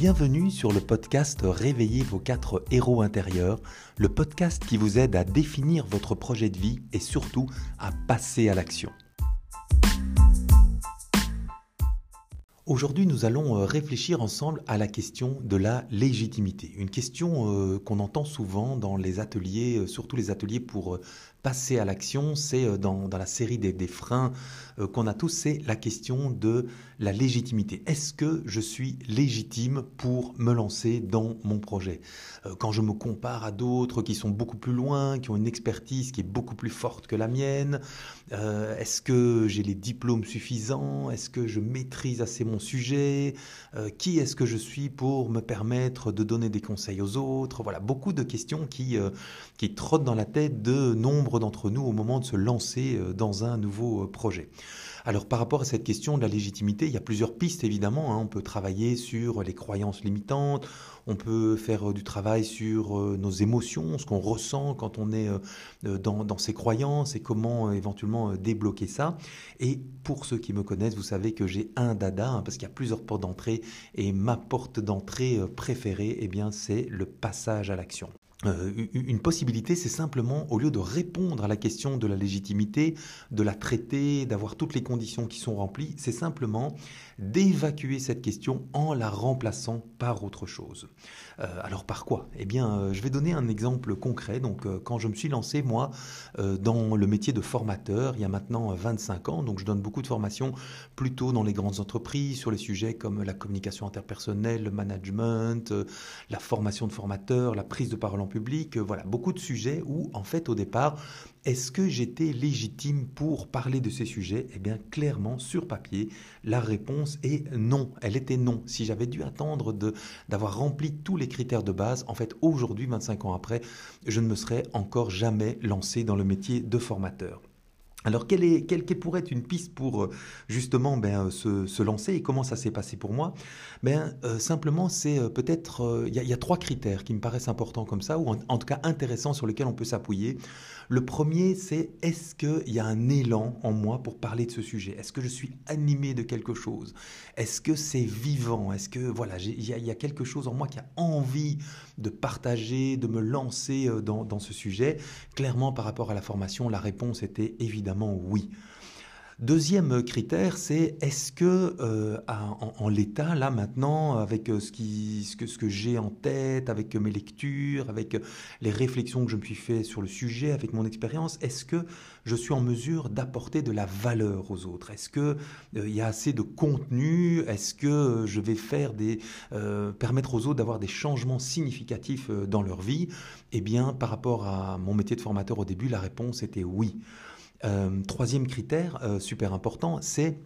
Bienvenue sur le podcast Réveillez vos quatre héros intérieurs, le podcast qui vous aide à définir votre projet de vie et surtout à passer à l'action. Aujourd'hui, nous allons euh, réfléchir ensemble à la question de la légitimité. Une question euh, qu'on entend souvent dans les ateliers, euh, surtout les ateliers pour passer à l'action, c'est dans, la série des, freins qu'on a tous, c'est la question de la légitimité. Est-ce que je suis légitime pour me lancer dans mon projet? Quand je me compare à d'autres qui sont beaucoup plus loin, qui ont une expertise qui est beaucoup plus forte que la mienne, est-ce que j'ai les diplômes suffisants? Est-ce que je maîtrise assez mon sujet, euh, qui est-ce que je suis pour me permettre de donner des conseils aux autres? Voilà, beaucoup de questions qui, euh, qui trottent dans la tête de d'entre nous au moment de se lancer euh, dans un nouveau projet. Alors par rapport à cette question de la légitimité, il y a plusieurs pistes évidemment. Hein. On peut travailler sur les croyances limitantes, on peut faire du travail sur nos émotions, ce qu'on ressent quand on est dans, dans ses croyances et comment éventuellement débloquer ça. Et pour ceux qui me connaissent, vous savez que j'ai un dada, hein, parce qu'il y a plusieurs portes d'entrée, et ma porte d'entrée euh, préférée, eh c'est le passage à l'action. Euh, une possibilité, c'est simplement, au lieu de répondre à la question de la légitimité, de la traiter, d'avoir toutes les conditions qui sont remplies, c'est simplement d'évacuer cette question en la remplaçant par autre chose. Euh, alors par quoi? Eh bien, euh, je vais donner un exemple concret. Donc, quand je me suis lancé, moi, dans le métier de formateur, il y a maintenant 25 ans, donc je donne beaucoup de formations plutôt dans les grandes entreprises sur les sujets comme la communication interpersonnelle, le management, la formation de formateurs, la prise de parole en public, euh, voilà, beaucoup de sujets où, en fait, au départ, est-ce que j'étais légitime pour parler de ces sujets? Eh bien, clairement, sur papier, la réponse est non. Elle était non. Si j'avais dû attendre d'avoir rempli tous les critères de base, en fait, aujourd'hui, 25 ans après, je ne me serais encore jamais lancé dans le métier de formateur. Alors, quelle, pourrait être une piste pour euh, justement ben, euh, se, lancer et comment ça s'est passé pour moi? Ben, euh, Simplement, c'est peut-être. Il y, a trois critères qui me paraissent importants comme ça, ou en, tout cas intéressants sur lesquels on peut s'appuyer. Le premier, c'est est-ce qu'il y a un élan en moi pour parler de ce sujet? Est-ce que je suis animé de quelque chose? Est-ce que c'est vivant? Est-ce que voilà, il y, a quelque chose en moi qui a envie de partager, de me lancer dans, ce sujet? Clairement, par rapport à la formation, la réponse était oui. Deuxième critère, c'est est-ce que euh, en, l'état, là maintenant, avec euh, ce, que, j'ai en tête, avec mes lectures, avec les réflexions que je me suis fait sur le sujet, avec mon expérience, est-ce que je suis en mesure d'apporter de la valeur aux autres? Est-ce que euh, il y a assez de contenu? Est-ce que je vais faire des permettre aux autres d'avoir des changements significatifs dans leur vie? Eh bien, par rapport à mon métier de formateur au début, la réponse était oui. Euh, troisième critère euh, super important, c'est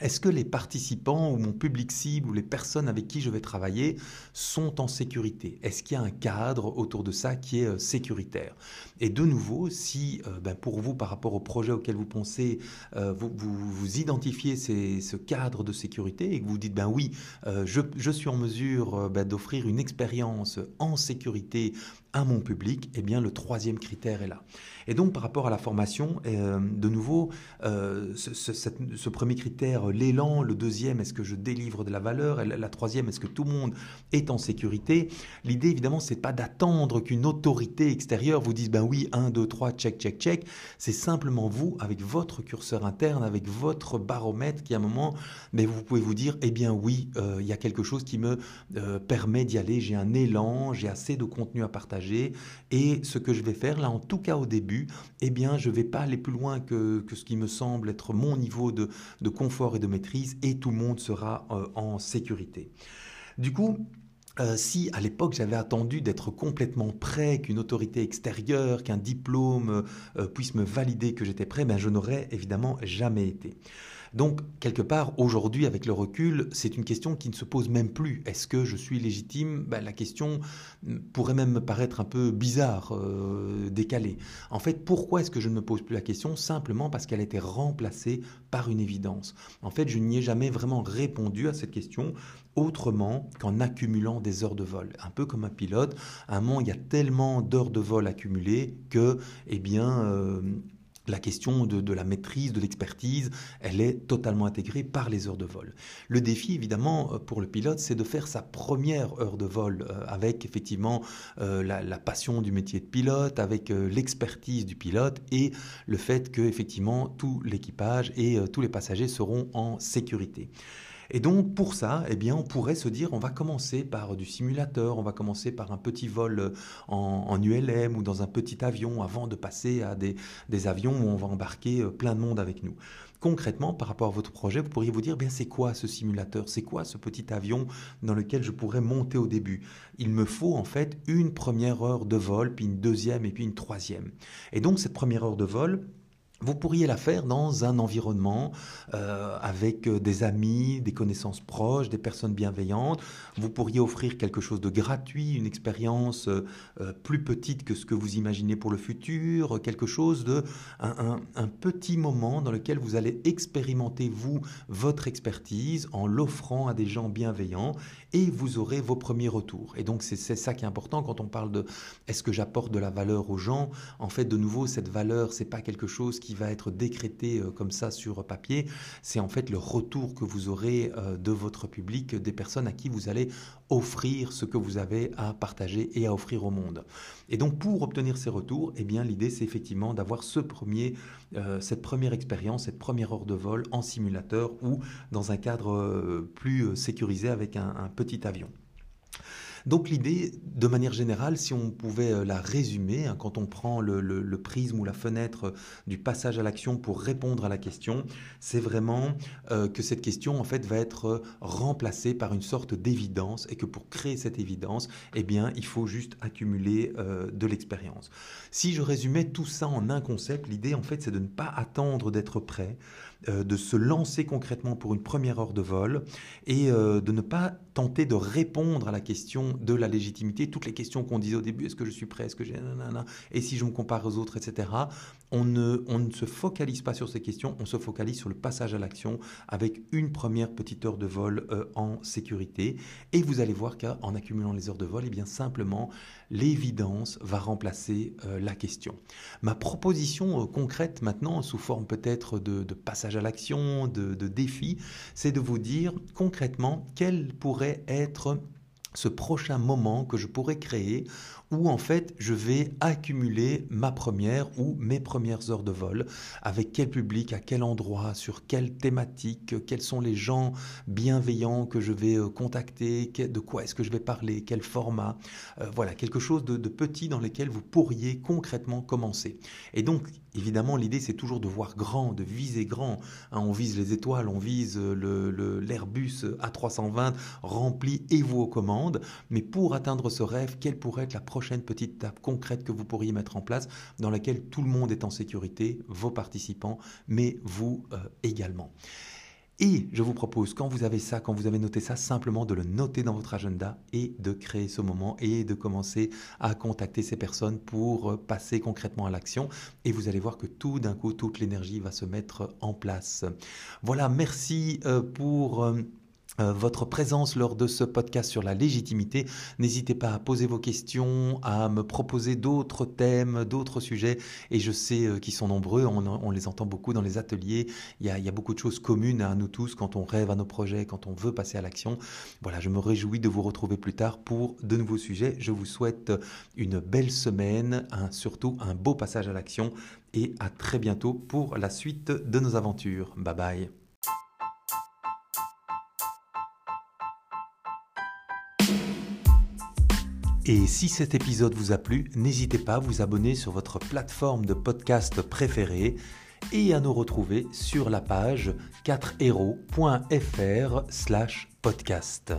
est-ce que les participants ou mon public cible ou les personnes avec qui je vais travailler sont en sécurité? Est-ce qu'il y a un cadre autour de ça qui est euh, sécuritaire? Et de nouveau, si ben pour vous, par rapport au projet auquel vous pensez, vous, vous, identifiez ce cadre de sécurité et que vous dites, ben oui, je, je, suis en mesure ben, d'offrir une expérience en sécurité mon public, eh bien le troisième critère est là. Et donc par rapport à la formation, euh, de nouveau, euh, ce, premier critère, l'élan, le deuxième, est-ce que je délivre de la valeur, et la, troisième, est-ce que tout le monde est en sécurité? L'idée évidemment, c'est pas d'attendre qu'une autorité extérieure vous dise ben oui, 1, 2, 3, check, check, check. C'est simplement vous, avec votre curseur interne, avec votre baromètre, qui à un moment, mais vous pouvez vous dire, eh bien oui, euh, il y a quelque chose qui me permet d'y aller, j'ai un élan, j'ai assez de contenu à partager et ce que je vais faire, là en tout cas au début, eh bien je ne vais pas aller plus loin que, ce qui me semble être mon niveau de, confort et de maîtrise et tout le monde sera euh, en sécurité. Du coup, euh, si à l'époque j'avais attendu d'être complètement prêt, qu'une autorité extérieure, qu'un diplôme euh, puisse me valider que j'étais prêt, ben je n'aurais évidemment jamais été. Donc, quelque part, aujourd'hui, avec le recul, c'est une question qui ne se pose même plus. Est-ce que je suis légitime? Ben, La question pourrait même me paraître un peu bizarre, euh, décalée. En fait, pourquoi est-ce que je ne me pose plus la question? Simplement parce qu'elle a été remplacée par une évidence. En fait, je n'y ai jamais vraiment répondu à cette question autrement qu'en accumulant des heures de vol. Un peu comme un pilote, à un moment, il y a tellement d'heures de vol accumulées que, eh bien, euh, la question de, la maîtrise, de l'expertise, elle est totalement intégrée par les heures de vol. Le défi, évidemment, euh, pour le pilote, c'est de faire sa première heure de vol euh, avec effectivement euh, la, passion du métier de pilote, avec l'expertise du pilote et le fait que effectivement tout l'équipage et tous les passagers seront en sécurité. Et donc pour ça, eh bien, on pourrait se dire, on va commencer par du simulateur, on va commencer par un petit vol euh, en, ULM ou dans un petit avion avant de passer à des, avions où on va embarquer euh, plein de monde avec nous. Concrètement, par rapport à votre projet, vous pourriez vous dire, bien c'est quoi ce simulateur? C'est quoi ce petit avion dans lequel je pourrais monter au début? Il me faut en fait une première heure de vol, puis une deuxième et puis une troisième. Et donc cette première heure de vol, vous pourriez la faire dans un environnement euh, avec euh, des amis, des connaissances proches, des personnes bienveillantes. Vous pourriez offrir quelque chose de gratuit, une expérience euh, plus petite que ce que vous imaginez pour le futur, quelque chose de un, un, petit moment dans lequel vous allez expérimenter vous votre expertise en l'offrant à des gens bienveillants et vous aurez vos premiers retours. Et donc c'est ça qui est important quand on parle de est-ce que j'apporte de la valeur aux gens? En fait, de nouveau, cette valeur, c'est pas quelque chose qui va être décrété euh, comme ça sur papier, c'est en fait le retour que vous aurez euh, de votre public, des personnes à qui vous allez offrir ce que vous avez à partager et à offrir au monde. Et donc pour obtenir ces retours, eh bien l'idée c'est effectivement d'avoir euh, cette première expérience, cette première heure de vol en simulateur ou dans un cadre plus sécurisé avec un petit avion. Donc l'idée, de manière générale, si on pouvait euh, la résumer, hein, quand on prend le, prisme ou la fenêtre du passage à l'action pour répondre à la question, c'est vraiment euh, que cette question en fait va être euh, remplacée par une sorte d'évidence et que pour créer cette évidence, eh il faut juste accumuler de l'expérience. Si je résumais tout ça en un concept, l'idée en fait, c'est de ne pas attendre d'être prêt, de se lancer concrètement pour une première heure de vol et de ne pas tenter de répondre à la question de la légitimité, toutes les questions qu'on disait au début, est-ce que je suis prêt, est-ce que j'ai... Et si je me compare aux autres, etc. On ne, se focalise pas sur ces questions, on se focalise sur le passage à l'action avec une première petite heure de vol euh, en sécurité. Et vous allez voir qu'en accumulant les heures de vol, et eh bien simplement, l'évidence va remplacer euh, la question. Ma proposition euh, concrète maintenant, sous forme peut-être de, passage à l'action, de, défi, c'est de vous dire concrètement quel pourrait être ce prochain moment que je pourrais créer où en fait je vais accumuler ma première ou mes premières heures de vol, avec quel public, à quel endroit, sur quelle thématique, quels sont les gens bienveillants que je vais euh, contacter, de quoi est-ce que je vais parler, quel format, euh, voilà, quelque chose de, petit dans lequel vous pourriez concrètement commencer. Et donc évidemment l'idée c'est toujours de voir grand, de viser grand. Hein, on vise les étoiles, on vise l'Airbus le, A320 rempli et vous aux commandes, mais pour atteindre ce rêve, quelle pourrait être la prochaine petite étape concrète que vous pourriez mettre en place dans laquelle tout le monde est en sécurité, vos participants, mais vous euh, également. Et je vous propose, quand vous avez ça, quand vous avez noté ça, simplement de le noter dans votre agenda et de créer ce moment et de commencer à contacter ces personnes pour euh, passer concrètement à l'action. Et vous allez voir que tout d'un coup, toute l'énergie va se mettre en place. Voilà, merci euh, pour... Euh, votre présence lors de ce podcast sur la légitimité. N'hésitez pas à poser vos questions, à me proposer d'autres thèmes, d'autres sujets. Et je sais euh, qu'ils sont nombreux, on, les entend beaucoup dans les ateliers. Il y, a, beaucoup de choses communes à nous tous quand on rêve à nos projets, quand on veut passer à l'action. Voilà, je me réjouis de vous retrouver plus tard pour de nouveaux sujets. Je vous souhaite une belle semaine, surtout un beau passage à l'action et à très bientôt pour la suite de nos aventures. Bye bye. Et si cet épisode vous a plu, n'hésitez pas à vous abonner sur votre plateforme de podcast préférée et à nous retrouver sur la page 4héros.fr/podcast.